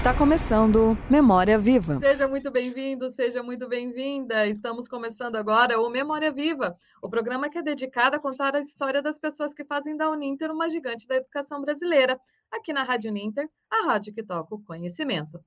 Está começando Memória Viva. Seja muito bem-vindo, seja muito bem-vinda. Estamos começando agora o Memória Viva, o programa que é dedicado a contar a história das pessoas que fazem da Uninter uma gigante da educação brasileira, aqui na Rádio Uninter, a rádio que toca o conhecimento.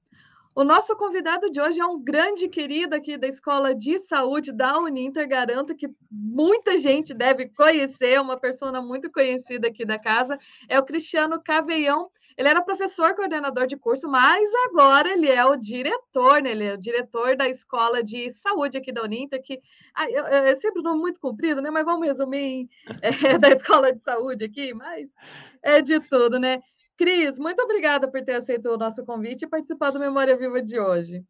O nosso convidado de hoje é um grande querido aqui da Escola de Saúde da Uninter. Garanto que muita gente deve conhecer, uma pessoa muito conhecida aqui da casa. É o Cristiano Caveião. Ele era professor coordenador de curso, mas agora ele é o diretor, né? Ele é o diretor da escola de saúde aqui da Uninter, que ah, é sempre um nome muito comprido, né? Mas vamos resumir é, da escola de saúde aqui, mas é de tudo, né? Cris, muito obrigada por ter aceito o nosso convite e participar do Memória Viva de hoje.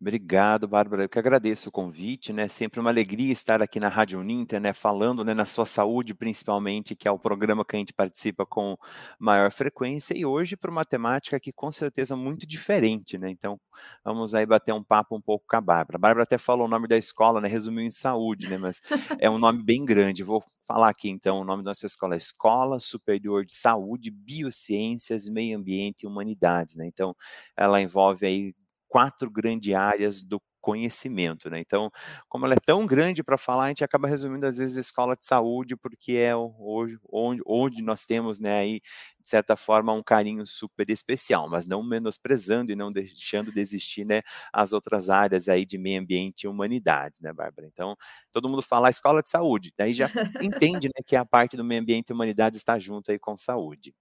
Obrigado, Bárbara. Eu que agradeço o convite, né? Sempre uma alegria estar aqui na Rádio Uninter, né? Falando né, na sua saúde, principalmente, que é o programa que a gente participa com maior frequência, e hoje para uma temática que com certeza muito diferente, né? Então, vamos aí bater um papo um pouco com a Bárbara. A Bárbara até falou o nome da escola, né? Resumiu em saúde, né? Mas é um nome bem grande. Vou falar aqui então o nome da nossa escola é Escola Superior de Saúde, Biociências, Meio Ambiente e Humanidades, né? Então, ela envolve aí quatro grandes áreas do conhecimento, né? Então, como ela é tão grande para falar, a gente acaba resumindo às vezes a escola de saúde, porque é hoje onde, onde nós temos, né, aí, de certa forma, um carinho super especial, mas não menosprezando e não deixando de existir, né, as outras áreas aí de meio ambiente e humanidades, né, Bárbara? Então, todo mundo fala escola de saúde, daí já entende, né, que a parte do meio ambiente e humanidades está junto aí com saúde.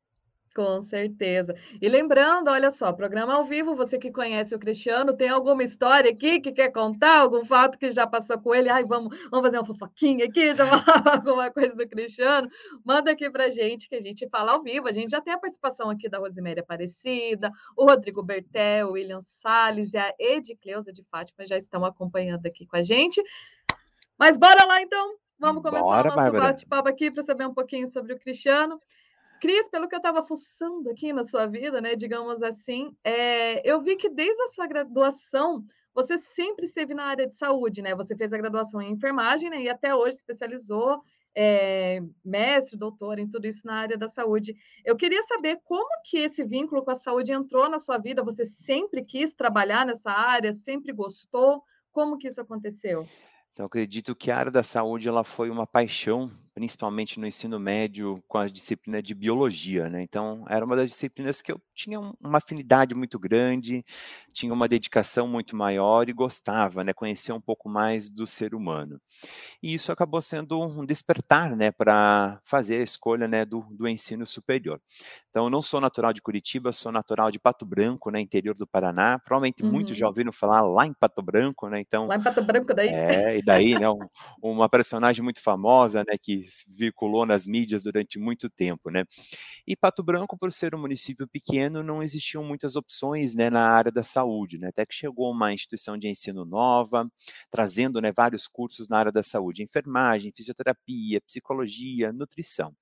Com certeza. E lembrando, olha só, programa ao vivo, você que conhece o Cristiano, tem alguma história aqui que quer contar, algum fato que já passou com ele? Ai, vamos, vamos fazer uma fofoquinha aqui, já falar alguma coisa do Cristiano? Manda aqui pra gente que a gente fala ao vivo. A gente já tem a participação aqui da Rosiméria Aparecida, o Rodrigo Bertel, o William Salles e a Edicleusa de Fátima já estão acompanhando aqui com a gente. Mas bora lá então. Vamos começar Bora, o nosso bate-papo aqui para saber um pouquinho sobre o Cristiano. Cris, pelo que eu estava fuçando aqui na sua vida, né, digamos assim, é, eu vi que desde a sua graduação você sempre esteve na área de saúde, né? Você fez a graduação em enfermagem né, e até hoje especializou, é, mestre, doutor em tudo isso na área da saúde. Eu queria saber como que esse vínculo com a saúde entrou na sua vida. Você sempre quis trabalhar nessa área? Sempre gostou? Como que isso aconteceu? Então, acredito que a área da saúde ela foi uma paixão principalmente no ensino médio, com a disciplina de biologia, né? Então, era uma das disciplinas que eu tinha uma afinidade muito grande, tinha uma dedicação muito maior e gostava, né? Conhecer um pouco mais do ser humano. E isso acabou sendo um despertar, né? Para fazer a escolha, né? Do, do ensino superior. Então, eu não sou natural de Curitiba, sou natural de Pato Branco, né? Interior do Paraná. Provavelmente uhum. muitos já uhum. ouviram falar lá em Pato Branco, né? Então, lá em Pato Branco, daí. É, e daí, né? Um, uma personagem muito famosa, né? Que veiculou nas mídias durante muito tempo, né? E Pato Branco, por ser um município pequeno, não existiam muitas opções, né, na área da saúde, né? Até que chegou uma instituição de ensino nova, trazendo, né, vários cursos na área da saúde, enfermagem, fisioterapia, psicologia, nutrição.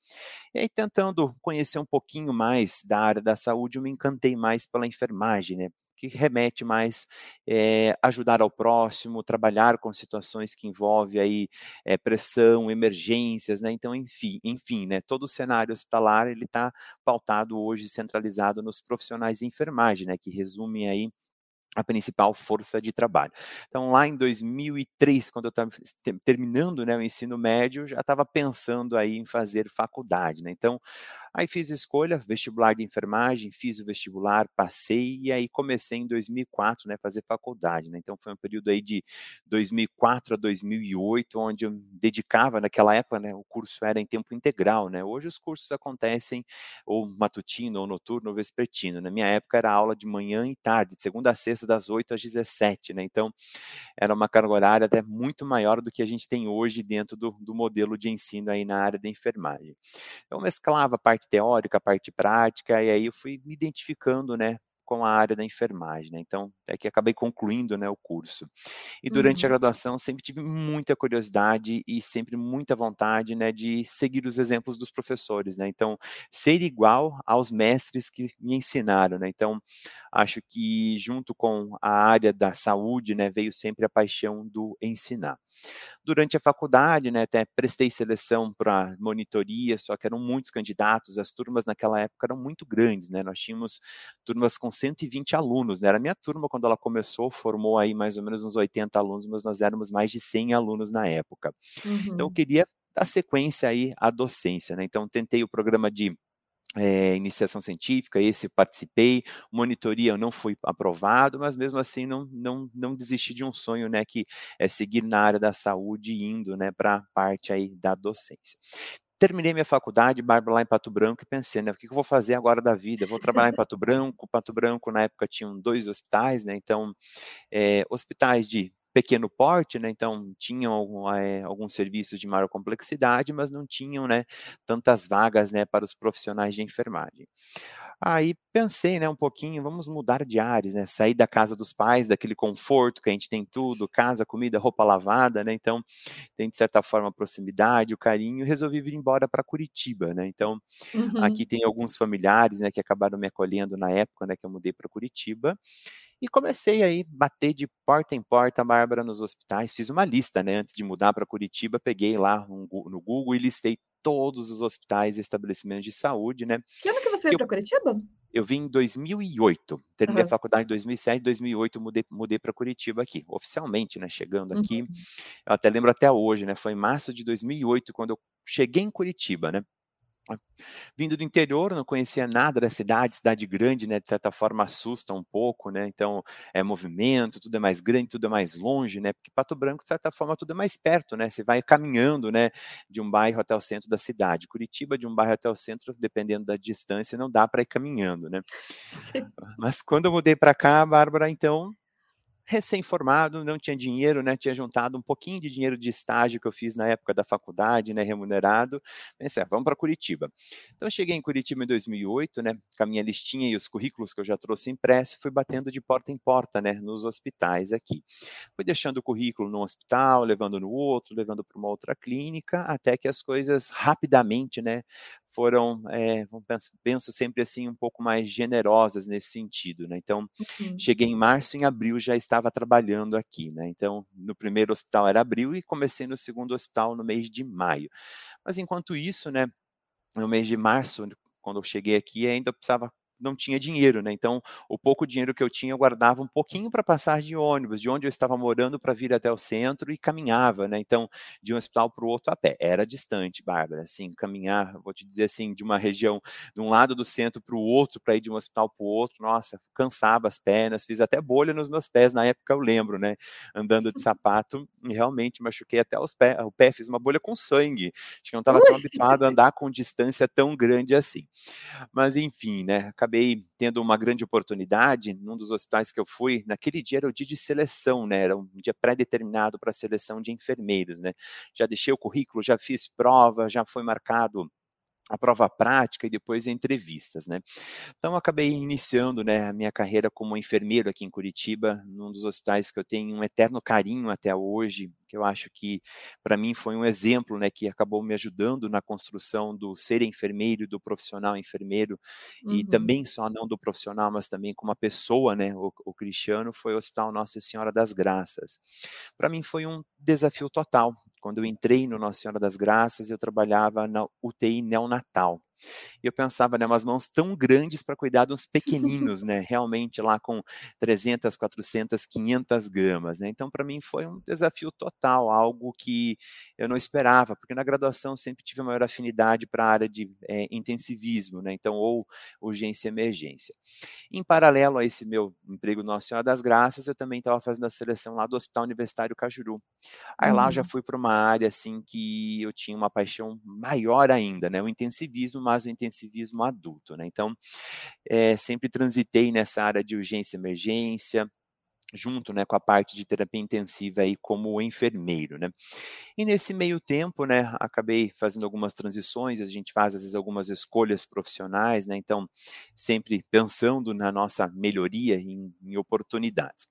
E aí, tentando conhecer um pouquinho mais da área da saúde, eu me encantei mais pela enfermagem, né? Que remete mais é, ajudar ao próximo, trabalhar com situações que envolvem aí é, pressão, emergências, né? Então, enfim, enfim, né? Todo o cenário hospitalar ele está pautado hoje centralizado nos profissionais de enfermagem, né? Que resumem aí a principal força de trabalho. Então, lá em 2003, quando eu estava terminando né, o ensino médio, já estava pensando aí em fazer faculdade. Né? Então, Aí fiz escolha, vestibular de enfermagem, fiz o vestibular, passei e aí comecei em 2004, né, fazer faculdade, né? Então foi um período aí de 2004 a 2008, onde eu dedicava naquela época, né, o curso era em tempo integral, né? Hoje os cursos acontecem ou matutino, ou noturno, ou vespertino. Na minha época era aula de manhã e tarde, de segunda a sexta das 8 às 17, né? Então era uma carga horária até muito maior do que a gente tem hoje dentro do, do modelo de ensino aí na área da enfermagem. Eu mesclava a parte teórica, a parte prática, e aí eu fui me identificando, né, com a área da enfermagem, né? Então, é que acabei concluindo, né, o curso. E durante uhum. a graduação sempre tive muita curiosidade e sempre muita vontade, né, de seguir os exemplos dos professores, né? Então, ser igual aos mestres que me ensinaram, né? Então, acho que junto com a área da saúde, né, veio sempre a paixão do ensinar. Durante a faculdade, né, até prestei seleção para monitoria, só que eram muitos candidatos, as turmas naquela época eram muito grandes, né? Nós tínhamos turmas com 120 alunos, né? Era a minha turma quando ela começou, formou aí mais ou menos uns 80 alunos, mas nós éramos mais de 100 alunos na época. Uhum. Então, eu uhum. queria dar sequência aí à docência, né? Então, tentei o programa de é, iniciação científica, esse participei, monitoria não fui aprovado, mas mesmo assim não, não, não desisti de um sonho, né, que é seguir na área da saúde, indo, né, para a parte aí da docência. Terminei minha faculdade, Bárbara, lá em Pato Branco, e pensei, né, o que eu vou fazer agora da vida? vou trabalhar em Pato Branco, Pato Branco na época tinham dois hospitais, né, então, é, hospitais de pequeno porte, né? Então tinham é, alguns serviços de maior complexidade, mas não tinham, né, tantas vagas, né, para os profissionais de enfermagem. Aí pensei, né, um pouquinho, vamos mudar de áreas, né, sair da casa dos pais, daquele conforto que a gente tem tudo, casa, comida, roupa lavada, né, então tem de certa forma a proximidade, o carinho, resolvi vir embora para Curitiba, né, então uhum. aqui tem alguns familiares, né, que acabaram me acolhendo na época, né, que eu mudei para Curitiba, e comecei aí bater de porta em porta, Bárbara, nos hospitais. Fiz uma lista, né? Antes de mudar para Curitiba, peguei lá no Google e listei todos os hospitais e estabelecimentos de saúde, né? Que ano que você veio para Curitiba? Eu vim em 2008, terminei uhum. a faculdade em 2007, 2008 mudei, mudei para Curitiba aqui, oficialmente, né, chegando aqui. Uhum. Eu até lembro até hoje, né, foi em março de 2008 quando eu cheguei em Curitiba, né? Vindo do interior, não conhecia nada da cidade, cidade grande, né, de certa forma assusta um pouco, né, então é movimento, tudo é mais grande, tudo é mais longe, né, porque Pato Branco, de certa forma, tudo é mais perto, né, você vai caminhando, né, de um bairro até o centro da cidade. Curitiba, de um bairro até o centro, dependendo da distância, não dá para ir caminhando, né. Mas quando eu mudei para cá, Bárbara, então, recém-formado, não tinha dinheiro, né? Tinha juntado um pouquinho de dinheiro de estágio que eu fiz na época da faculdade, né? Remunerado. Pensei, ah, vamos para Curitiba. Então, cheguei em Curitiba em 2008, né? Com a minha listinha e os currículos que eu já trouxe impresso, fui batendo de porta em porta, né? Nos hospitais aqui. Fui deixando o currículo num hospital, levando no outro, levando para uma outra clínica, até que as coisas rapidamente, né? Foram, é, penso, sempre assim, um pouco mais generosas nesse sentido, né? Então, uhum. cheguei em março, em abril já estava trabalhando aqui, né? Então, no primeiro hospital era abril e comecei no segundo hospital no mês de maio. Mas enquanto isso, né, no mês de março, quando eu cheguei aqui, ainda precisava não tinha dinheiro, né? Então, o pouco dinheiro que eu tinha, eu guardava um pouquinho para passar de ônibus, de onde eu estava morando para vir até o centro e caminhava, né? Então, de um hospital para o outro a pé. Era distante, Bárbara, assim, caminhar, vou te dizer assim, de uma região, de um lado do centro para o outro, para ir de um hospital para o outro, nossa, cansava as pernas, fiz até bolha nos meus pés, na época eu lembro, né? Andando de sapato, e realmente machuquei até os pés, o pé, fiz uma bolha com sangue. Acho que não estava tão habituado a andar com distância tão grande assim. Mas, enfim, né? Acabei tendo uma grande oportunidade num dos hospitais que eu fui. Naquele dia era o dia de seleção, né? Era um dia pré-determinado para a seleção de enfermeiros, né? Já deixei o currículo, já fiz prova, já foi marcado a prova prática e depois entrevistas, né? Então acabei iniciando, né, a minha carreira como enfermeiro aqui em Curitiba, num dos hospitais que eu tenho um eterno carinho até hoje, que eu acho que para mim foi um exemplo, né, que acabou me ajudando na construção do ser enfermeiro, do profissional enfermeiro uhum. e também só não do profissional, mas também como uma pessoa, né, o, o Cristiano foi o Hospital Nossa Senhora das Graças. Para mim foi um desafio total. Quando eu entrei no Nossa Senhora das Graças, eu trabalhava na UTI neonatal. E eu pensava, né, umas mãos tão grandes para cuidar de uns pequeninos, né, realmente lá com 300, 400, 500 gramas, né, então para mim foi um desafio total, algo que eu não esperava, porque na graduação sempre tive a maior afinidade para a área de é, intensivismo, né, então ou urgência e emergência. Em paralelo a esse meu emprego Nossa Senhora das Graças, eu também estava fazendo a seleção lá do Hospital Universitário Cajuru. Aí lá eu já fui para uma área assim que eu tinha uma paixão maior ainda, né, o intensivismo mais o intensivismo adulto, né? Então, é, sempre transitei nessa área de urgência e emergência, junto né, com a parte de terapia intensiva aí como enfermeiro, né? E nesse meio tempo, né, acabei fazendo algumas transições, a gente faz às vezes algumas escolhas profissionais, né? Então, sempre pensando na nossa melhoria em, em oportunidades.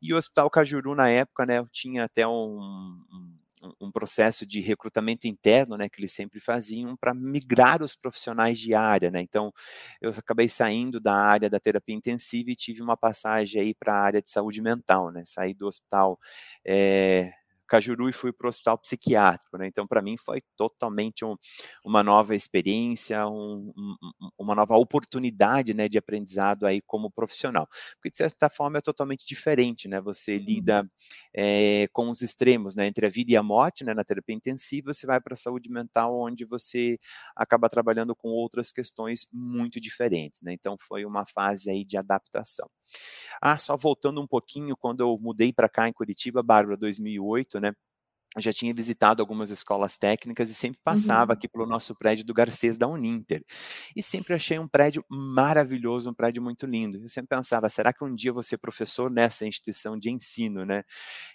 E o Hospital Cajuru na época, né, eu tinha até um, um um processo de recrutamento interno, né, que eles sempre faziam para migrar os profissionais de área, né? Então, eu acabei saindo da área da terapia intensiva e tive uma passagem aí para a área de saúde mental, né? Saí do hospital é, Cajuru e fui para o hospital psiquiátrico, né? Então, para mim foi totalmente um, uma nova experiência, um, um, uma nova oportunidade, né, de aprendizado aí como profissional. Porque de certa forma é totalmente diferente, né? Você uhum. lida é, com os extremos, né, entre a vida e a morte, né, na terapia intensiva, você vai para a saúde mental, onde você acaba trabalhando com outras questões muito diferentes, né? Então foi uma fase aí de adaptação. Ah, só voltando um pouquinho, quando eu mudei para cá em Curitiba, Bárbara, 2008, né? já tinha visitado algumas escolas técnicas e sempre passava uhum. aqui pelo nosso prédio do Garcês da Uninter. E sempre achei um prédio maravilhoso, um prédio muito lindo. Eu sempre pensava, será que um dia eu vou ser professor nessa instituição de ensino, né?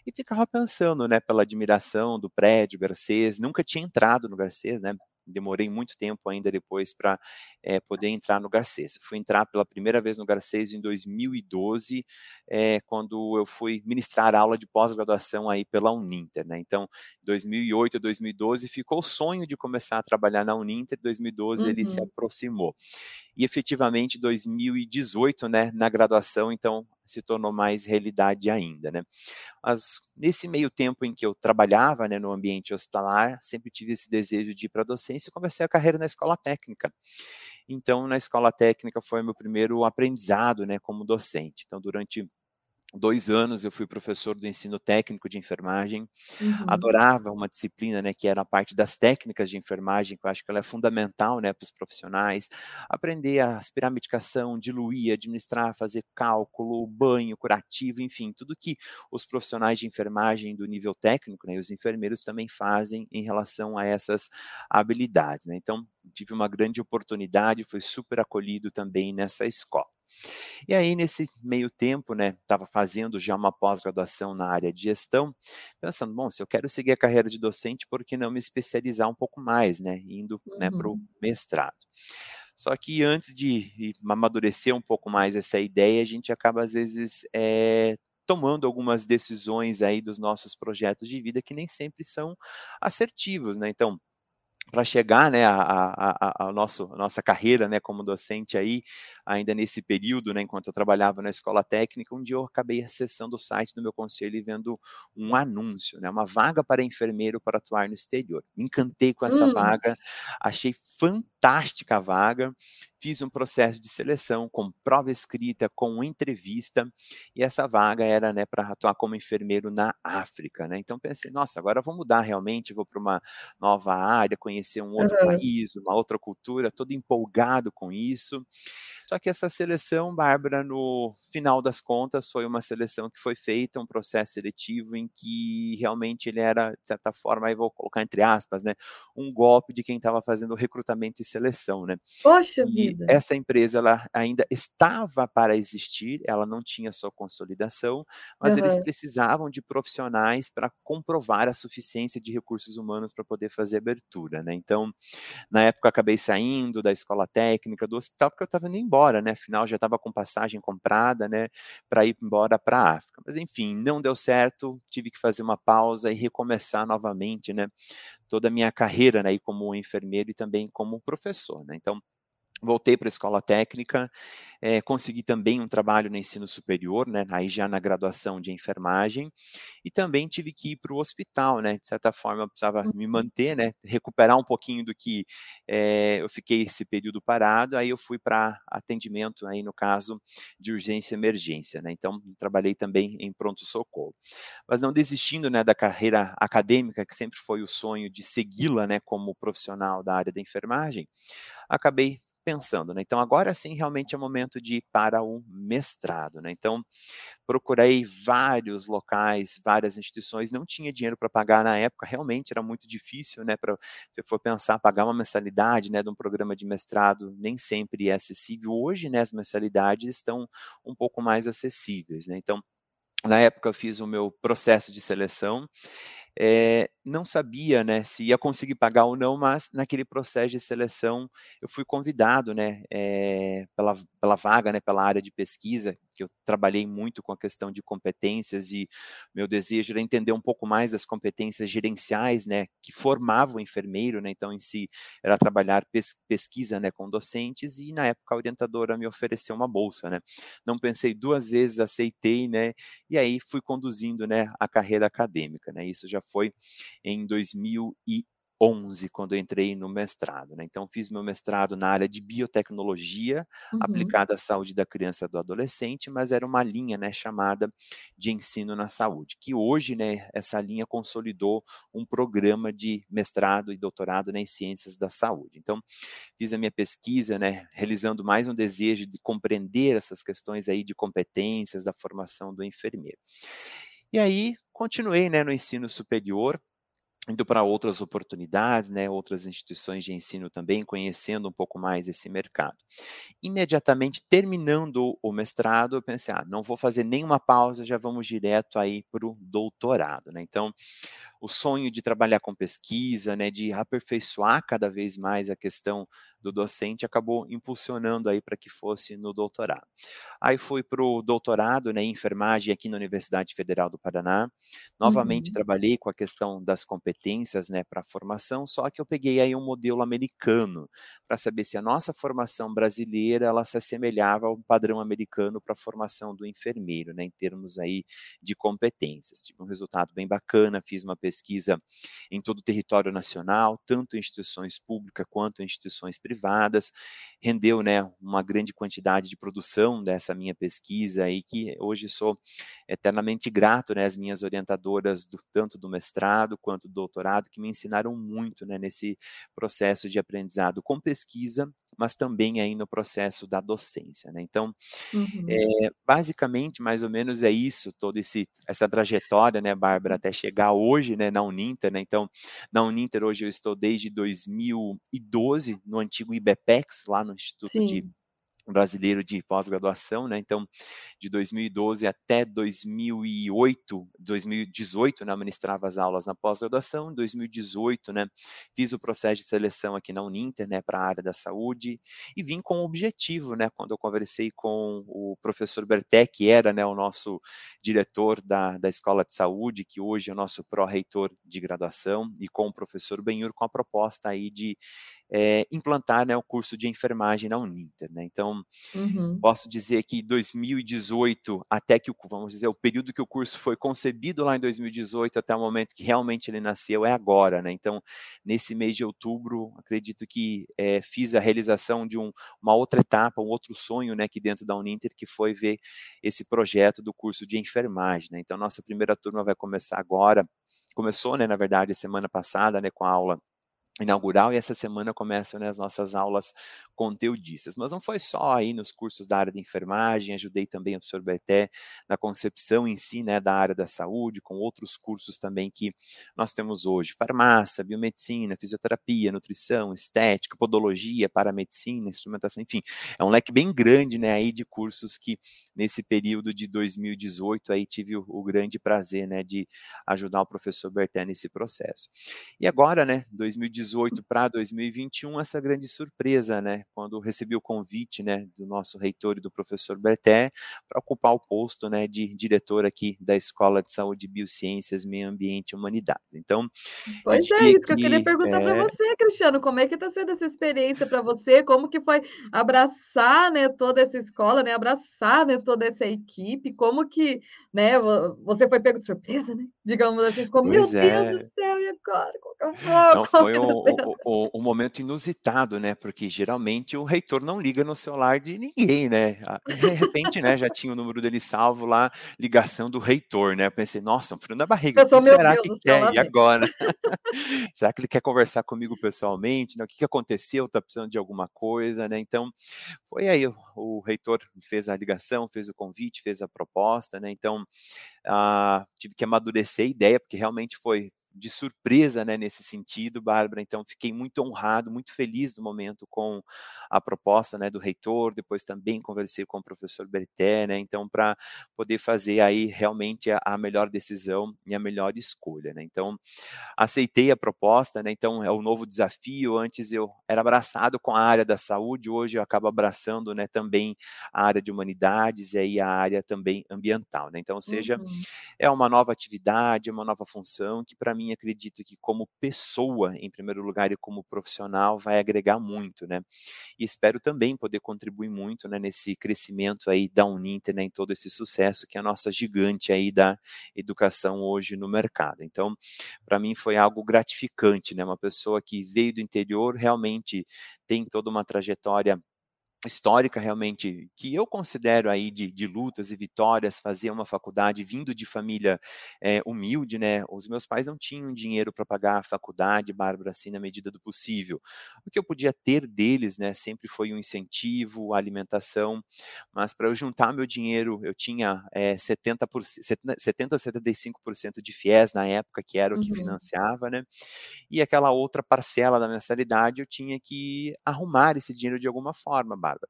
E ficava pensando, né, pela admiração do prédio Garcês, nunca tinha entrado no Garcês, né? Demorei muito tempo ainda depois para é, eh, poder entrar no Garcês. Fui entrar pela primeira vez no Garcês em 2012, é, eh, quando eu fui ministrar aula de pós-graduação aí pela Uninter, né? Então, 2008 2012 ficou o sonho de começar a trabalhar na Uninter, 2012 uhum. ele se uhum. aproximou e efetivamente 2018, né, na graduação, então se tornou mais realidade ainda, né. Mas nesse meio tempo em que eu trabalhava, né, no ambiente hospitalar, sempre tive esse desejo de ir para a docência e comecei a carreira na escola técnica. Então, na escola técnica foi meu primeiro aprendizado, né, como docente. Então, durante dois anos eu fui professor do ensino técnico de enfermagem, uhum. adorava uma disciplina, né, que era a parte das técnicas de enfermagem, que eu acho que ela é fundamental, né, para os profissionais, aprender a aspirar medicação, diluir, administrar, fazer cálculo, banho, curativo, enfim, tudo que os profissionais de enfermagem do nível técnico, né, os enfermeiros também fazem em relação a essas habilidades, né, então tive uma grande oportunidade, fui super acolhido também nessa escola. E aí, nesse meio tempo, né, estava fazendo já uma pós-graduação na área de gestão, pensando, bom, se eu quero seguir a carreira de docente, por que não me especializar um pouco mais, né, indo uhum. né, para o mestrado. Só que antes de amadurecer um pouco mais essa ideia, a gente acaba, às vezes, é, tomando algumas decisões aí dos nossos projetos de vida que nem sempre são assertivos, né? Então, para chegar né, a, a, a, a, nosso, a nossa carreira né, como docente aí, ainda nesse período, né, enquanto eu trabalhava na escola técnica, um dia eu acabei acessando o site do meu conselho e vendo um anúncio, né, uma vaga para enfermeiro para atuar no exterior. Me encantei com essa hum. vaga, achei fantástica vaga, fiz um processo de seleção com prova escrita, com entrevista, e essa vaga era né, para atuar como enfermeiro na África. Né? Então pensei, nossa, agora vou mudar realmente, vou para uma nova área, conhecer um outro uhum. país, uma outra cultura, todo empolgado com isso. Só que essa seleção, Bárbara, no final das contas, foi uma seleção que foi feita, um processo seletivo em que realmente ele era, de certa forma, aí vou colocar entre aspas, né, um golpe de quem estava fazendo recrutamento e seleção, né? Poxa e vida! Essa empresa, ela ainda estava para existir, ela não tinha sua consolidação, mas uhum. eles precisavam de profissionais para comprovar a suficiência de recursos humanos para poder fazer abertura, né? Então, na época, eu acabei saindo da escola técnica, do hospital, porque eu estava indo embora embora, né? Afinal, já estava com passagem comprada, né? Para ir embora para a África. Mas enfim, não deu certo, tive que fazer uma pausa e recomeçar novamente, né? Toda a minha carreira, né? como enfermeiro e também como professor, né? Então, Voltei para a escola técnica, é, consegui também um trabalho no ensino superior, né, aí já na graduação de enfermagem, e também tive que ir para o hospital, né, de certa forma eu precisava me uhum. manter, né, recuperar um pouquinho do que é, eu fiquei esse período parado, aí eu fui para atendimento, aí no caso de urgência e emergência, né, então trabalhei também em pronto-socorro. Mas não desistindo, né, da carreira acadêmica, que sempre foi o sonho de segui-la, né, como profissional da área da enfermagem, acabei pensando, né? Então agora sim realmente é momento de ir para o mestrado, né? Então procurei vários locais, várias instituições, não tinha dinheiro para pagar na época, realmente era muito difícil, né? Para se for pensar pagar uma mensalidade, né, de um programa de mestrado, nem sempre é acessível. Hoje, né, as mensalidades estão um pouco mais acessíveis, né? Então na época eu fiz o meu processo de seleção é, não sabia né, se ia conseguir pagar ou não, mas naquele processo de seleção eu fui convidado né, é, pela, pela vaga, né, pela área de pesquisa, que eu trabalhei muito com a questão de competências e meu desejo era entender um pouco mais das competências gerenciais, né, que formavam o enfermeiro, né, então em si era trabalhar pes pesquisa, né, com docentes e na época a orientadora me ofereceu uma bolsa, né, não pensei duas vezes, aceitei, né, e aí fui conduzindo, né, a carreira acadêmica, né, isso já foi em 2000 e 11, quando eu entrei no mestrado. Né? Então, fiz meu mestrado na área de biotecnologia uhum. aplicada à saúde da criança e do adolescente, mas era uma linha né, chamada de ensino na saúde, que hoje né, essa linha consolidou um programa de mestrado e doutorado né, em ciências da saúde. Então, fiz a minha pesquisa, né, realizando mais um desejo de compreender essas questões aí de competências da formação do enfermeiro. E aí, continuei né, no ensino superior, indo para outras oportunidades, né, outras instituições de ensino também, conhecendo um pouco mais esse mercado. Imediatamente terminando o mestrado, eu pensei, ah, não vou fazer nenhuma pausa, já vamos direto aí para o doutorado, né? Então, o sonho de trabalhar com pesquisa, né, de aperfeiçoar cada vez mais a questão do docente, acabou impulsionando aí para que fosse no doutorado. Aí fui para o doutorado né, em enfermagem aqui na Universidade Federal do Paraná. Novamente uhum. trabalhei com a questão das competências né, para a formação, só que eu peguei aí um modelo americano para saber se a nossa formação brasileira ela se assemelhava ao padrão americano para a formação do enfermeiro, né, em termos aí de competências. Tive um resultado bem bacana, fiz uma pesquisa em todo o território nacional, tanto em instituições públicas quanto em instituições privadas, rendeu né, uma grande quantidade de produção dessa minha pesquisa aí, que hoje sou eternamente grato né, às minhas orientadoras, do, tanto do mestrado quanto do doutorado, que me ensinaram muito né, nesse processo de aprendizado com pesquisa mas também aí no processo da docência, né? Então, uhum. é, basicamente, mais ou menos é isso, toda essa trajetória, né, Bárbara, até chegar hoje, né, na Uninter, né? Então, na Uninter hoje eu estou desde 2012 no antigo IBPEX, lá no Instituto Sim. de brasileiro de pós-graduação, né? Então, de 2012 até 2008, 2018, né, ministrava as aulas na pós-graduação. Em 2018, né, fiz o processo de seleção aqui na Uninter, né, para a área da saúde e vim com o objetivo, né, quando eu conversei com o professor Berté, que era, né, o nosso diretor da, da Escola de Saúde, que hoje é o nosso pró-reitor de graduação, e com o professor Benhur, com a proposta aí de é, implantar né, o curso de enfermagem na Uninter. Né? Então, uhum. posso dizer que 2018, até que, vamos dizer, o período que o curso foi concebido lá em 2018, até o momento que realmente ele nasceu, é agora. Né? Então, nesse mês de outubro, acredito que é, fiz a realização de um, uma outra etapa, um outro sonho né, aqui dentro da Uninter, que foi ver esse projeto do curso de enfermagem. Né? Então, nossa primeira turma vai começar agora, começou, né, na verdade, semana passada, né, com a aula inaugural e essa semana começam né, as nossas aulas conteudistas. Mas não foi só aí nos cursos da área de enfermagem, ajudei também o professor Beté na concepção em si né, da área da saúde, com outros cursos também que nós temos hoje, farmácia, biomedicina, fisioterapia, nutrição, estética, podologia, paramedicina, instrumentação, enfim, é um leque bem grande né, aí de cursos que nesse período de 2018 aí tive o, o grande prazer né, de ajudar o professor Berté nesse processo. E agora, né, 2018 para 2021, essa grande surpresa, né, quando recebi o convite, né, do nosso reitor e do professor Berté para ocupar o posto, né, de diretor aqui da Escola de Saúde, Biociências, Meio Ambiente e Humanidades. Então, pois é isso que eu queria perguntar é... para você, Cristiano, como é que está sendo essa experiência para você? Como que foi abraçar, né, toda essa escola, né, abraçar, né, toda essa equipe? Como que, né, você foi pego de surpresa, né? Digamos assim, ficou, meu Deus é. do céu, e agora? Qual que eu vou? Não, foi um, um, um momento inusitado, né? Porque geralmente o reitor não liga no celular de ninguém, né? Ah, de repente, né, já tinha o número dele salvo lá, ligação do reitor, né? Eu pensei, nossa, um frio na barriga, o que será Deus que quer? E agora? será que ele quer conversar comigo pessoalmente? Né? O que, que aconteceu? Tá precisando de alguma coisa, né? Então, foi aí, o, o reitor fez a ligação, fez o convite, fez a proposta, né? Então, ah, tive que amadurecer a ideia, porque realmente foi de surpresa, né, nesse sentido, Bárbara. Então, fiquei muito honrado, muito feliz no momento com a proposta, né, do reitor. Depois também conversei com o professor Berté, né, então para poder fazer aí realmente a, a, melhor decisão e a melhor escolha, né. Então, aceitei a proposta, né. Então, é o um novo desafio. Antes eu era abraçado com a área da saúde, hoje eu acabo abraçando, né, também a área de humanidades e aí a área também ambiental, né. Então, ou seja, uhum. é uma nova atividade, uma nova função que para mim acredito que como pessoa, em primeiro lugar, e como profissional, vai agregar muito, né? E espero também poder contribuir muito, né, nesse crescimento aí da Uninter, né, em todo esse sucesso que é a nossa gigante aí da educação hoje no mercado. Então, para mim foi algo gratificante, né? Uma pessoa que veio do interior realmente tem toda uma trajetória histórica realmente que eu considero aí de, de, lutas e vitórias fazer uma faculdade vindo de família é, humilde né os meus pais não tinham dinheiro para pagar a faculdade Bárbara assim na medida do possível o que eu podia ter deles né sempre foi um incentivo alimentação mas para eu juntar meu dinheiro eu tinha é, 70 por 70 a 75% de FIES na época que era o que uhum. financiava né e aquela outra parcela da mensalidade eu tinha que arrumar esse dinheiro de alguma forma Bárbara.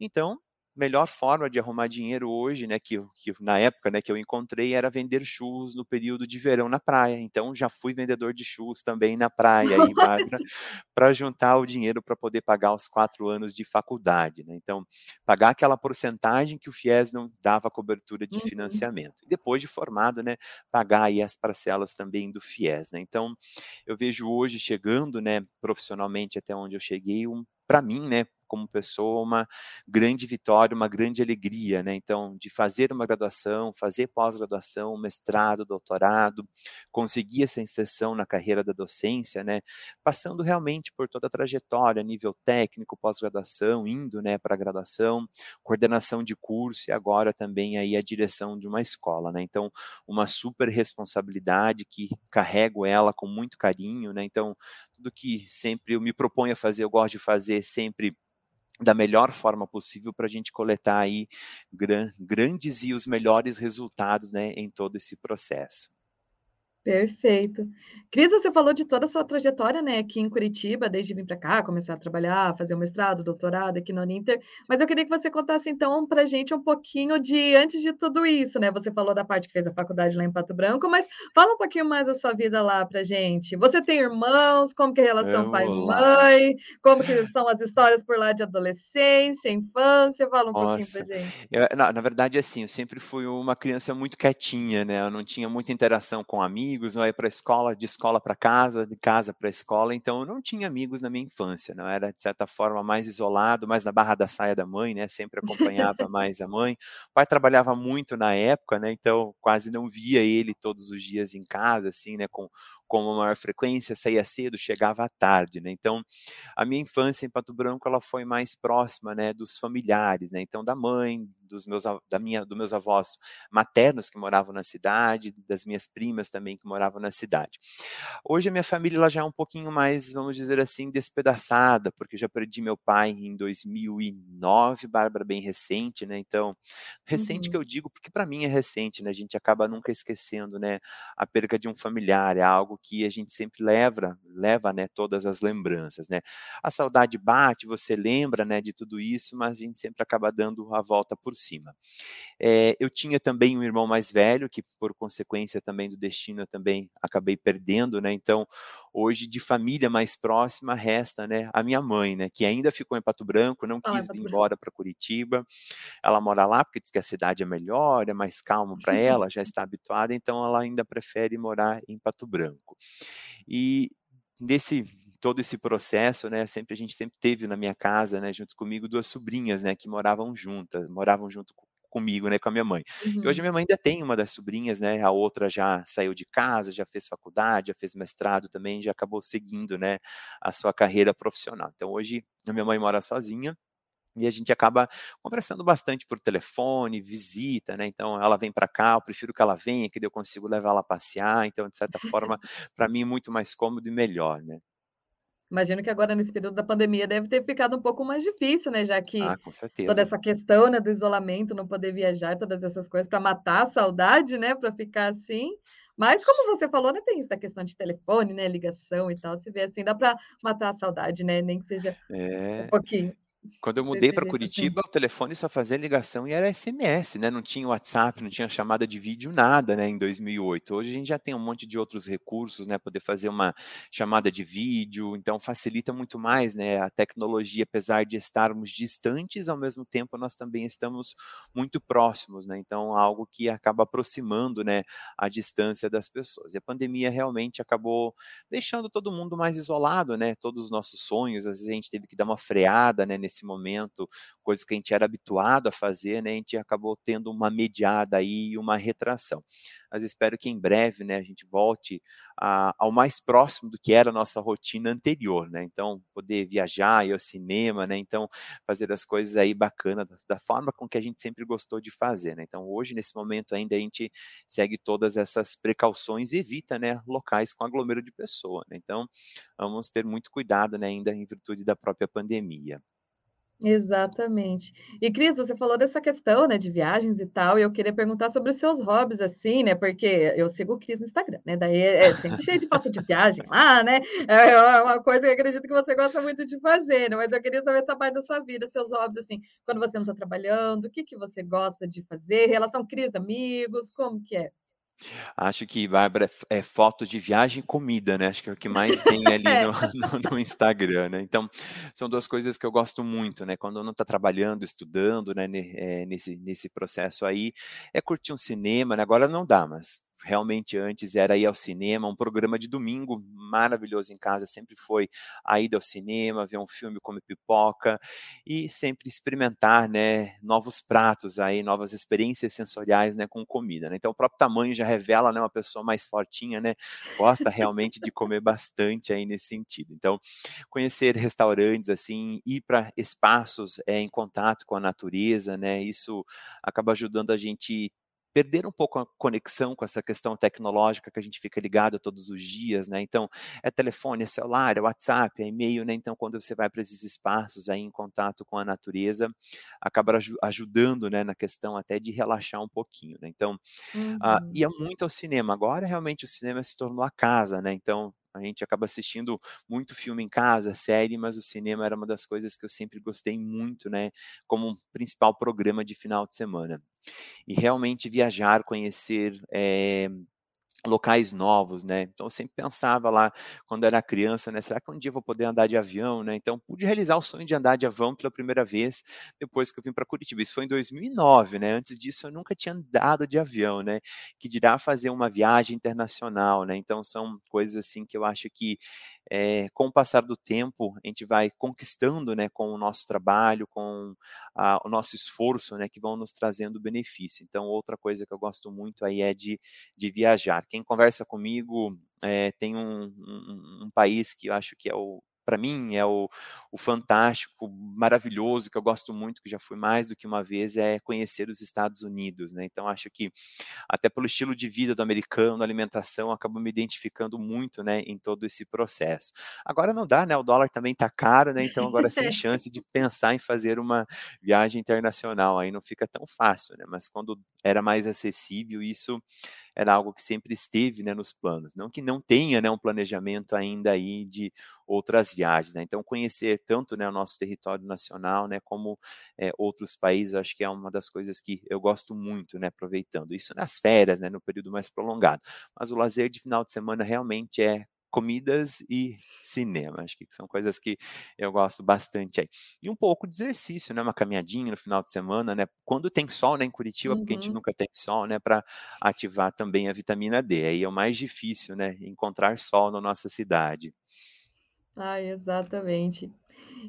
Então, melhor forma de arrumar dinheiro hoje, né, que, que na época, né, que eu encontrei era vender churros no período de verão na praia. Então já fui vendedor de churros também na praia, para juntar o dinheiro para poder pagar os quatro anos de faculdade, né? Então pagar aquela porcentagem que o FIES não dava cobertura de uhum. financiamento. E depois de formado, né, pagar aí as parcelas também do FIES, né? Então eu vejo hoje chegando, né, profissionalmente até onde eu cheguei, um para mim, né, como pessoa uma grande vitória, uma grande alegria, né? Então, de fazer uma graduação, fazer pós-graduação, mestrado, doutorado, conseguir essa inserção na carreira da docência, né? Passando realmente por toda a trajetória, nível técnico, pós-graduação, indo, né, para graduação, coordenação de curso e agora também aí a direção de uma escola, né? Então, uma super responsabilidade que carrego ela com muito carinho, né? Então, tudo que sempre eu me proponho a fazer, eu gosto de fazer sempre da melhor forma possível para a gente coletar aí gran, grandes e os melhores resultados né, em todo esse processo. Perfeito. Cris, você falou de toda a sua trajetória, né, aqui em Curitiba, desde vir para cá, começar a trabalhar, fazer um mestrado, doutorado aqui no Uninter, mas eu queria que você contasse, então, para a gente um pouquinho de antes de tudo isso, né? Você falou da parte que fez a faculdade lá em Pato Branco, mas fala um pouquinho mais da sua vida lá para gente. Você tem irmãos? Como que é a relação pai e mãe? Como que são as histórias por lá de adolescência, infância? Fala um Nossa. pouquinho para gente. Eu, na, na verdade, assim, eu sempre fui uma criança muito quietinha, né? Eu não tinha muita interação com amigos, amigos, não ia para a escola, de escola para casa, de casa para a escola, então eu não tinha amigos na minha infância, não era de certa forma mais isolado, mais na barra da saia da mãe, né? Sempre acompanhava mais a mãe. O pai trabalhava muito na época, né? Então quase não via ele todos os dias em casa, assim, né? Com com uma maior frequência, saía cedo, chegava à tarde, né? Então, a minha infância em Pato Branco, ela foi mais próxima, né, dos familiares, né? Então, da mãe, dos meus, da minha, dos meus avós maternos que moravam na cidade, das minhas primas também que moravam na cidade. Hoje a minha família ela já é um pouquinho mais, vamos dizer assim, despedaçada, porque já perdi meu pai em 2009, Bárbara bem recente, né? Então, recente uhum. que eu digo porque para mim é recente, né? A gente acaba nunca esquecendo, né, a perda de um familiar, é algo que a gente sempre leva, leva, né, todas as lembranças, né? A saudade bate, você lembra, né, de tudo isso, mas a gente sempre acaba dando a volta por cima. É, eu tinha também um irmão mais velho, que por consequência também do destino eu também acabei perdendo, né? Então, hoje de família mais próxima resta, né, a minha mãe, né, que ainda ficou em Pato Branco, não quis ah, vir embora para Curitiba. Ela mora lá porque diz que a cidade é melhor, é mais calmo para ela, já está habituada, então ela ainda prefere morar em Pato Branco. E nesse todo esse processo, né, sempre a gente sempre teve na minha casa, né, junto comigo duas sobrinhas, né, que moravam juntas, moravam junto comigo, né, com a minha mãe. Uhum. E hoje a minha mãe ainda tem uma das sobrinhas, né, a outra já saiu de casa, já fez faculdade, já fez mestrado também, já acabou seguindo, né, a sua carreira profissional. Então hoje a minha mãe mora sozinha, e a gente acaba conversando bastante por telefone, visita, né? Então ela vem para cá, eu prefiro que ela venha, que eu consigo levar ela a passear. Então, de certa forma, para mim é muito mais cômodo e melhor, né? Imagino que agora, nesse período da pandemia, deve ter ficado um pouco mais difícil, né? Já que Ah, com toda essa questão, né, do isolamento, não poder viajar, todas essas coisas para matar a saudade, né, para ficar assim. Mas como você falou, né, tem isso da questão de telefone, né, ligação e tal, se vê assim, dá para matar a saudade, né, nem que seja é... um pouquinho. Quando eu mudei para. Curitiba, assim. o telefone só fazia ligação e era SMS, né? Não tinha WhatsApp, não tinha chamada de vídeo, nada, né? Em 2008. Hoje a gente já tem um monte de outros recursos, né? Poder fazer uma chamada de vídeo, então facilita muito mais, né? A tecnologia, apesar de estarmos distantes, ao mesmo tempo nós também estamos muito próximos, né? Então algo que acaba aproximando, né? A distância das pessoas. E a pandemia realmente acabou deixando todo mundo mais isolado, né? Todos os nossos sonhos, às vezes a gente teve que dar uma freada, né? Nesse nesse momento, coisas que a gente era habituado a fazer, né, a gente acabou tendo uma mediada aí e uma retração. Mas espero que em breve, né, a gente volte a, ao mais próximo do que era a nossa rotina anterior, né, então poder viajar, ir ao cinema, né, então fazer as coisas aí bacana da, da forma com que a gente sempre gostou de fazer, né, então hoje nesse momento ainda a gente segue todas essas precauções e evita, né, locais com aglomero de pessoa, né, então vamos ter muito cuidado, né, ainda em virtude da própria pandemia. Exatamente. E Cris, você falou dessa questão, né, de viagens e tal, e eu queria perguntar sobre os seus hobbies, assim, né, porque eu sigo o Cris no Instagram, né, daí é, é sempre cheio de foto de viagem lá, né, é, é uma coisa que eu acredito que você gosta muito de fazer, né, mas eu queria saber essa parte da sua vida, seus hobbies, assim, quando você não está trabalhando, o que que você gosta de fazer, relação Cris, amigos, como que é? Acho que, Bárbara, é fotos de viagem e comida, né, acho que é o que mais tem ali no no no Instagram, né. Então, são 2 coisas que eu gosto muito, né, quando não está trabalhando, estudando, né, eh, nesse nesse processo aí, é curtir um cinema, né, agora não dá, mas realmente antes era ir ao cinema, um programa de domingo maravilhoso em casa, sempre foi a ida ao cinema, ver um filme, comer pipoca e sempre experimentar, né, novos pratos aí, novas experiências sensoriais, né, com comida, né? Então o próprio tamanho já revela, né, uma pessoa mais fortinha, né, gosta realmente de comer bastante aí nesse sentido. Então, conhecer restaurantes assim, ir para espaços é, em contato com a natureza, né, isso acaba ajudando a gente perder um pouco a conexão com essa questão tecnológica que a gente fica ligado todos os dias, né? Então, é telefone, é celular, é WhatsApp, é e-mail, né? Então, quando você vai para esses espaços aí em contato com a natureza, acaba ajudando, né, na questão até de relaxar um pouquinho, né? Então, uhum. uh, ia muito ao cinema. Agora, realmente, o cinema se tornou a casa, né? Então, a gente acaba assistindo muito filme em casa, série, mas o cinema era uma das coisas que eu sempre gostei muito, né? Como um principal programa de final de semana. E realmente viajar, conhecer é, locais novos, né? Então eu sempre pensava lá quando era criança, né? Será que um dia eu vou poder andar de avião, né? Então pude realizar o sonho de andar de avião pela primeira vez depois que eu vim para Curitiba. Isso foi em 2009, né? Antes disso eu nunca tinha andado de avião, né? Que dirá fazer uma viagem internacional, né? Então são coisas assim que eu acho que é, com o passar do tempo, a gente vai conquistando, né, com o nosso trabalho, com a, o nosso esforço, né, que vão nos trazendo benefício. Então, outra coisa que eu gosto muito aí é de, de viajar. Quem conversa comigo é, tem um, um, um país que eu acho que é o para mim é o, o fantástico, maravilhoso, que eu gosto muito, que já fui mais do que uma vez, é conhecer os Estados Unidos, né? Então acho que até pelo estilo de vida do americano, alimentação, acabo me identificando muito, né, em todo esse processo. Agora não dá, né? O dólar também está caro, né? Então agora sem chance de pensar em fazer uma viagem internacional, aí não fica tão fácil, né? Mas quando era mais acessível, isso era algo que sempre esteve né, nos planos. Não que não tenha né, um planejamento ainda aí de outras viagens. Né? Então, conhecer tanto né, o nosso território nacional né, como é, outros países, acho que é uma das coisas que eu gosto muito, né, aproveitando. Isso nas férias, né, no período mais prolongado. Mas o lazer de final de semana realmente é comidas e cinema. Acho que são coisas que eu gosto bastante aí. E um pouco de exercício, né? Uma caminhadinha no final de semana, né? Quando tem sol, né? Em Curitiba, uhum. porque a gente nunca tem sol, né? Para ativar também a vitamina D. Aí é o mais difícil, né? Encontrar sol na nossa cidade. Ah, exatamente.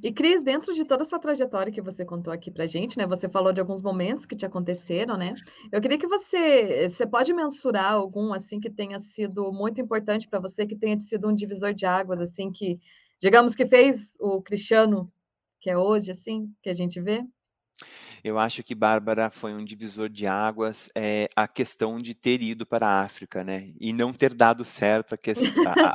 E Cris, dentro de toda a sua trajetória que você contou aqui pra gente, né? Você falou de alguns momentos que te aconteceram, né? Eu queria que você, você pode mensurar algum assim que tenha sido muito importante para você, que tenha sido um divisor de águas assim que, digamos que fez o Cristiano que é hoje assim, que a gente vê? Eu acho que Bárbara foi um divisor de águas, é, a questão de ter ido para a África, né? E não ter dado certo a,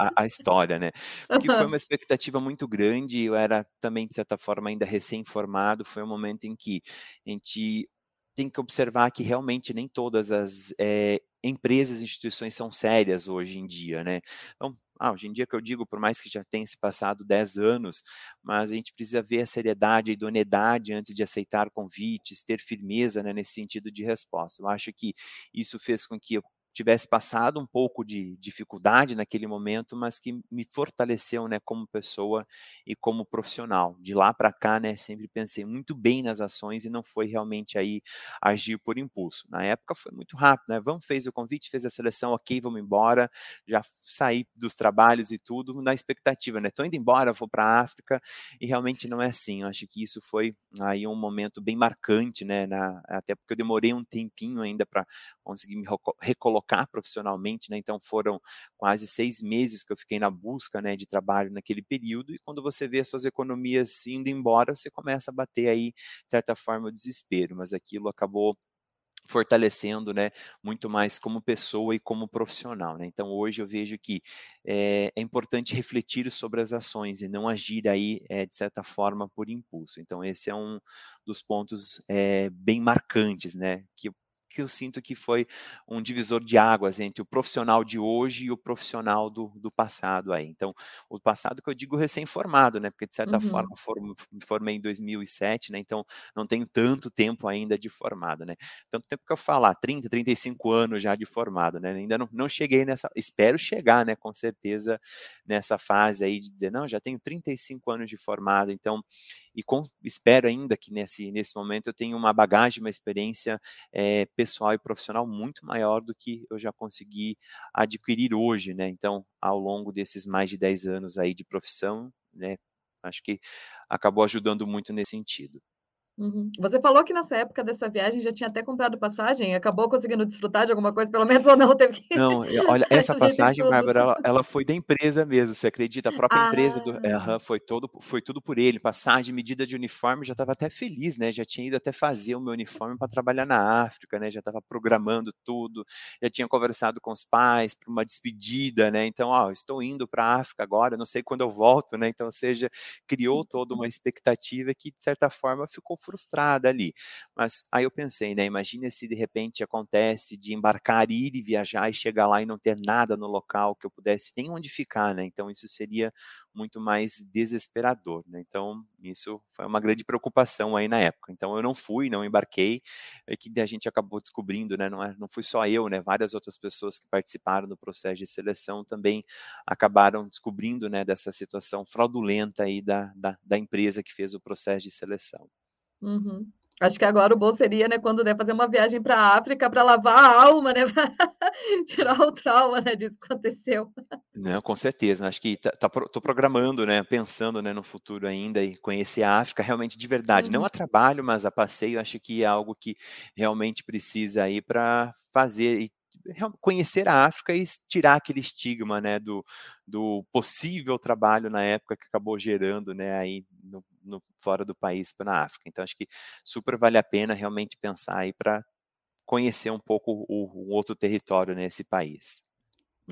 a, a história, né? Porque foi uma expectativa muito grande, eu era também, de certa forma, ainda recém-formado, foi um momento em que a gente tem que observar que realmente nem todas as é, empresas e instituições são sérias hoje em dia, né? Então, ah, hoje em dia que eu digo, por mais que já tenha se passado 10 anos, mas a gente precisa ver a seriedade, a idoneidade antes de aceitar convites, ter firmeza né, nesse sentido de resposta. Eu acho que isso fez com que eu tivesse passado um pouco de dificuldade naquele momento, mas que me fortaleceu, né, como pessoa e como profissional. De lá para cá, né, sempre pensei muito bem nas ações e não foi realmente aí agir por impulso. Na época foi muito rápido, né? Vamos fez o convite, fez a seleção, OK, vamos embora. Já saí dos trabalhos e tudo na expectativa, né? Tô indo embora, vou para a África e realmente não é assim. Eu acho que isso foi aí um momento bem marcante, né, na, até porque eu demorei um tempinho ainda para conseguir me recolocar colocar profissionalmente, né? Então foram quase seis meses que eu fiquei na busca, né, de trabalho naquele período. E quando você vê as suas economias indo embora, você começa a bater aí, de certa forma, o desespero. Mas aquilo acabou fortalecendo, né, muito mais como pessoa e como profissional, né? Então hoje eu vejo que é, é, importante refletir sobre as ações e não agir aí é, de certa forma por impulso. Então esse é um dos pontos é, bem marcantes, né, que que eu sinto que foi um divisor de águas entre o profissional de hoje e o profissional do, do passado aí. Então, o passado que eu digo recém-formado, né? Porque de certa uhum. forma form, me formei em 2007, né? Então, não tenho tanto tempo ainda de formado, né? Tanto tempo que eu falar, 30, 35 anos já de formado, né? Ainda não, não cheguei nessa, espero chegar, né? Com certeza nessa fase aí de dizer, não, já tenho 35 anos de formado, então e com, espero ainda que nesse, nesse momento eu tenha uma bagagem, uma experiência é, pessoal e profissional muito maior do que eu já consegui adquirir hoje, né? Então, ao longo desses mais de 10 anos aí de profissão, né? Acho que acabou ajudando muito nesse sentido. Uhum. Você falou que nessa época dessa viagem já tinha até comprado passagem, acabou conseguindo desfrutar de alguma coisa, pelo menos, ou não teve que. Não, olha, essa passagem, Bárbara, ela, ela, foi da empresa mesmo, você acredita? A própria ah. empresa do, uh, foi, todo, foi tudo por ele. Passagem, medida de uniforme, já estava até feliz, né? Já tinha ido até fazer o meu uniforme para trabalhar na África, né? Já estava programando tudo, já tinha conversado com os pais para uma despedida, né? Então, ó, estou indo para a África agora, não sei quando eu volto, né? Então, ou seja, criou toda uma expectativa que, de certa forma, ficou frustrada ali. Mas aí eu pensei, né? Imagina se de repente acontece de embarcar, ir e viajar e chegar lá e não ter nada no local que eu pudesse nem onde ficar, né? Então isso seria muito mais desesperador, né? Então isso foi uma grande preocupação aí na época. Então eu não fui, não embarquei, é que a gente acabou descobrindo, né? Não, é, não fui só eu, né? Várias outras pessoas que participaram do processo de seleção também acabaram descobrindo, né? Dessa situação fraudulenta aí da, da, da empresa que fez o processo de seleção. Uhum. Acho que agora o bom seria, né, quando der fazer uma viagem para a África para lavar a alma, né, tirar o trauma, né, disso que aconteceu. Não, com certeza. Acho que tá, tá, tô programando, né, pensando, né, no futuro ainda e conhecer a África realmente de verdade, uhum. não a trabalho, mas a passeio. Acho que é algo que realmente precisa ir para fazer e conhecer a África e tirar aquele estigma, né, do, do possível trabalho na época que acabou gerando, né, aí no, no fora do país para África. Então acho que super vale a pena realmente pensar aí para conhecer um pouco o, o outro território nesse país.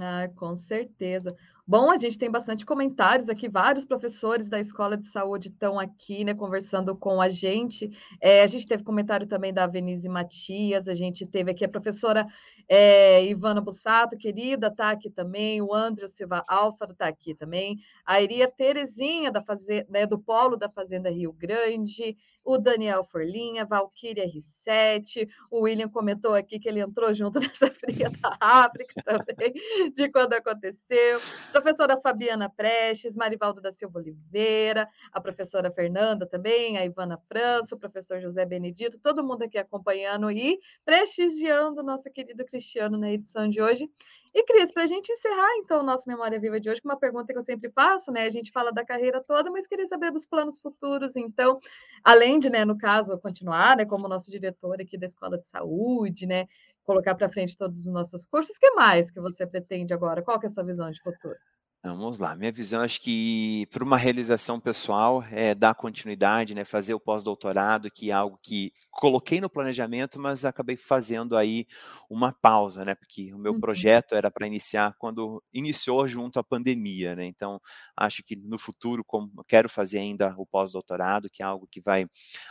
Ah, com certeza. Bom, a gente tem bastante comentários aqui, vários professores da Escola de Saúde estão aqui, né, conversando com a gente. É, a gente teve comentário também da Venise Matias, a gente teve aqui a professora é, Ivana Bussato, querida, está aqui também, o André Silva Álvaro está aqui também, a Iria Terezinha, da fazenda, né, do Polo da Fazenda Rio Grande, o Daniel Forlinha, Valkyria R7, o William comentou aqui que ele entrou junto nessa fria da África também, de quando aconteceu professora Fabiana Prestes, Marivaldo da Silva Oliveira, a professora Fernanda também, a Ivana França, o professor José Benedito, todo mundo aqui acompanhando e prestigiando o nosso querido Cristiano na edição de hoje. E, Cris, para a gente encerrar, então, o nosso Memória Viva de hoje, com uma pergunta que eu sempre faço, né? A gente fala da carreira toda, mas queria saber dos planos futuros. Então, além de, né, no caso, continuar, né, como nosso diretor aqui da Escola de Saúde, né, colocar para frente todos os nossos cursos, o que mais que você pretende agora? Qual que é a sua visão de futuro? Vamos lá, minha visão acho que para uma realização pessoal é dar continuidade, né, fazer o pós-doutorado, que é algo que coloquei no planejamento, mas acabei fazendo aí uma pausa, né, porque o meu uhum. projeto era para iniciar quando iniciou junto à pandemia, né, então acho que no futuro como quero fazer ainda o pós-doutorado, que é algo que vai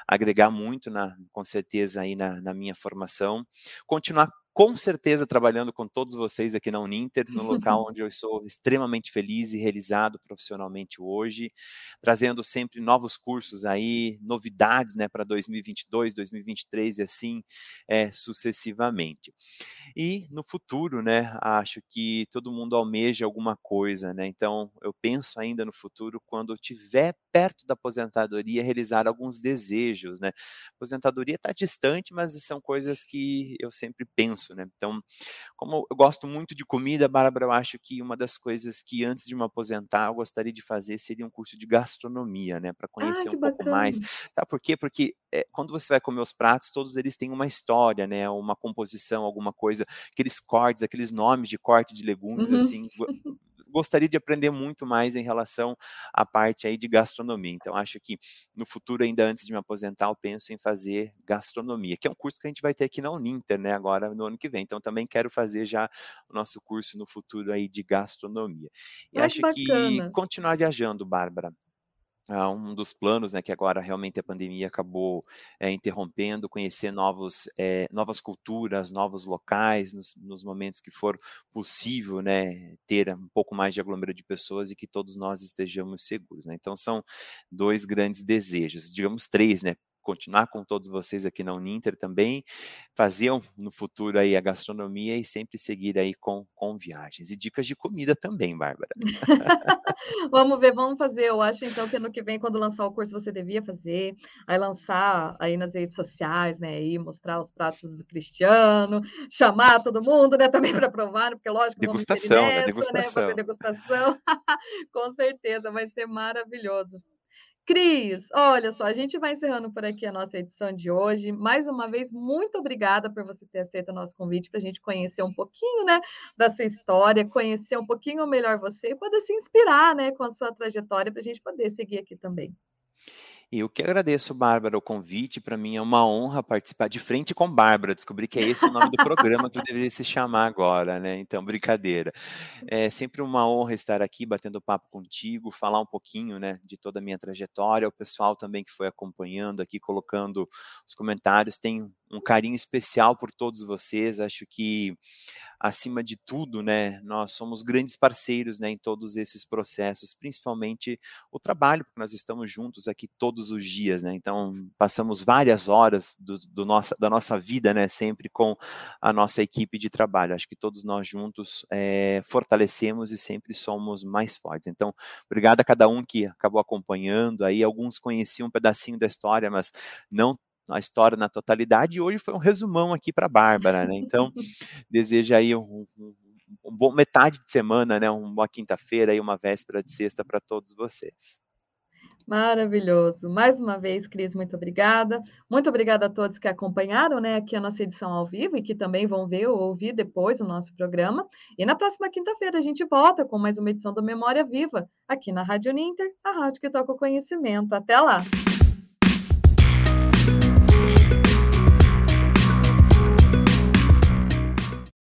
agregar muito, na, com certeza aí na, na minha formação, continuar com certeza trabalhando com todos vocês aqui na Uninter, no local onde eu sou extremamente feliz e realizado profissionalmente hoje, trazendo sempre novos cursos aí, novidades, né, para 2022, 2023 e assim é, sucessivamente. E no futuro, né, acho que todo mundo almeja alguma coisa, né, então eu penso ainda no futuro quando eu tiver perto da aposentadoria realizar alguns desejos, né, aposentadoria está distante, mas são coisas que eu sempre penso, né? Então, como eu gosto muito de comida, Bárbara, eu acho que uma das coisas que antes de me aposentar eu gostaria de fazer seria um curso de gastronomia, né? Para conhecer ah, um pouco mais. Sabe por quê? Porque é, quando você vai comer os pratos, todos eles têm uma história, né? Uma composição, alguma coisa, aqueles cortes, aqueles nomes de corte de legumes, uhum. assim gostaria de aprender muito mais em relação à parte aí de gastronomia. Então, acho que no futuro, ainda antes de me aposentar, eu penso em fazer gastronomia, que é um curso que a gente vai ter aqui na Uninter, né, agora no ano que vem. Então, também quero fazer já o nosso curso no futuro aí de gastronomia. E acho bacana. que continuar viajando, Bárbara, um dos planos, né, que agora realmente a pandemia acabou é, interrompendo, conhecer novos, é, novas culturas, novos locais, nos, nos, momentos que for possível, né, ter um pouco mais de aglomeração de pessoas e que todos nós estejamos seguros, né? Então são dois grandes desejos, digamos três, né? Continuar com todos vocês aqui na Uninter também, fazer no futuro aí a gastronomia e sempre seguir aí com, com viagens. E dicas de comida também, Bárbara. vamos ver, vamos fazer. Eu acho então que ano que vem, quando lançar o curso, você devia fazer, aí lançar aí nas redes sociais, né? Aí mostrar os pratos do Cristiano, chamar todo mundo, né? Também para provar, porque lógico, degustação, né? Degustação. Né? degustação. com certeza, vai ser maravilhoso. Cris, olha só, a gente vai encerrando por aqui a nossa edição de hoje. Mais uma vez, muito obrigada por você ter aceito o nosso convite para a gente conhecer um pouquinho, né, da sua história, conhecer um pouquinho melhor você e poder se inspirar, né, com a sua trajetória para a gente poder seguir aqui também. Eu que agradeço, Bárbara, o convite. Para mim é uma honra participar de frente com Bárbara. Descobri que é esse o nome do programa que deveria se chamar agora, né? Então, brincadeira. É sempre uma honra estar aqui batendo papo contigo, falar um pouquinho, né, de toda a minha trajetória. O pessoal também que foi acompanhando aqui, colocando os comentários, tem um carinho especial por todos vocês. Acho que acima de tudo, né, nós somos grandes parceiros, né, em todos esses processos, principalmente o trabalho, porque nós estamos juntos aqui todos os dias, né, então passamos várias horas do, do nossa, da nossa vida, né, sempre com a nossa equipe de trabalho. Acho que todos nós juntos é, fortalecemos e sempre somos mais fortes. Então, obrigado a cada um que acabou acompanhando. Aí alguns conheciam um pedacinho da história, mas não a história na totalidade, e hoje foi um resumão aqui para a Bárbara, né? Então, desejo aí um, um, um, bom metade de semana, né? Uma quinta-feira e uma véspera de sexta para todos vocês. Maravilhoso. Mais uma vez, Cris, muito obrigada. Muito obrigada a todos que acompanharam né, aqui a nossa edição ao vivo e que também vão ver ou ouvir depois o nosso programa. E na próxima quinta-feira a gente volta com mais uma edição do Memória Viva, aqui na Rádio Ninter, a rádio que toca o conhecimento. Até lá!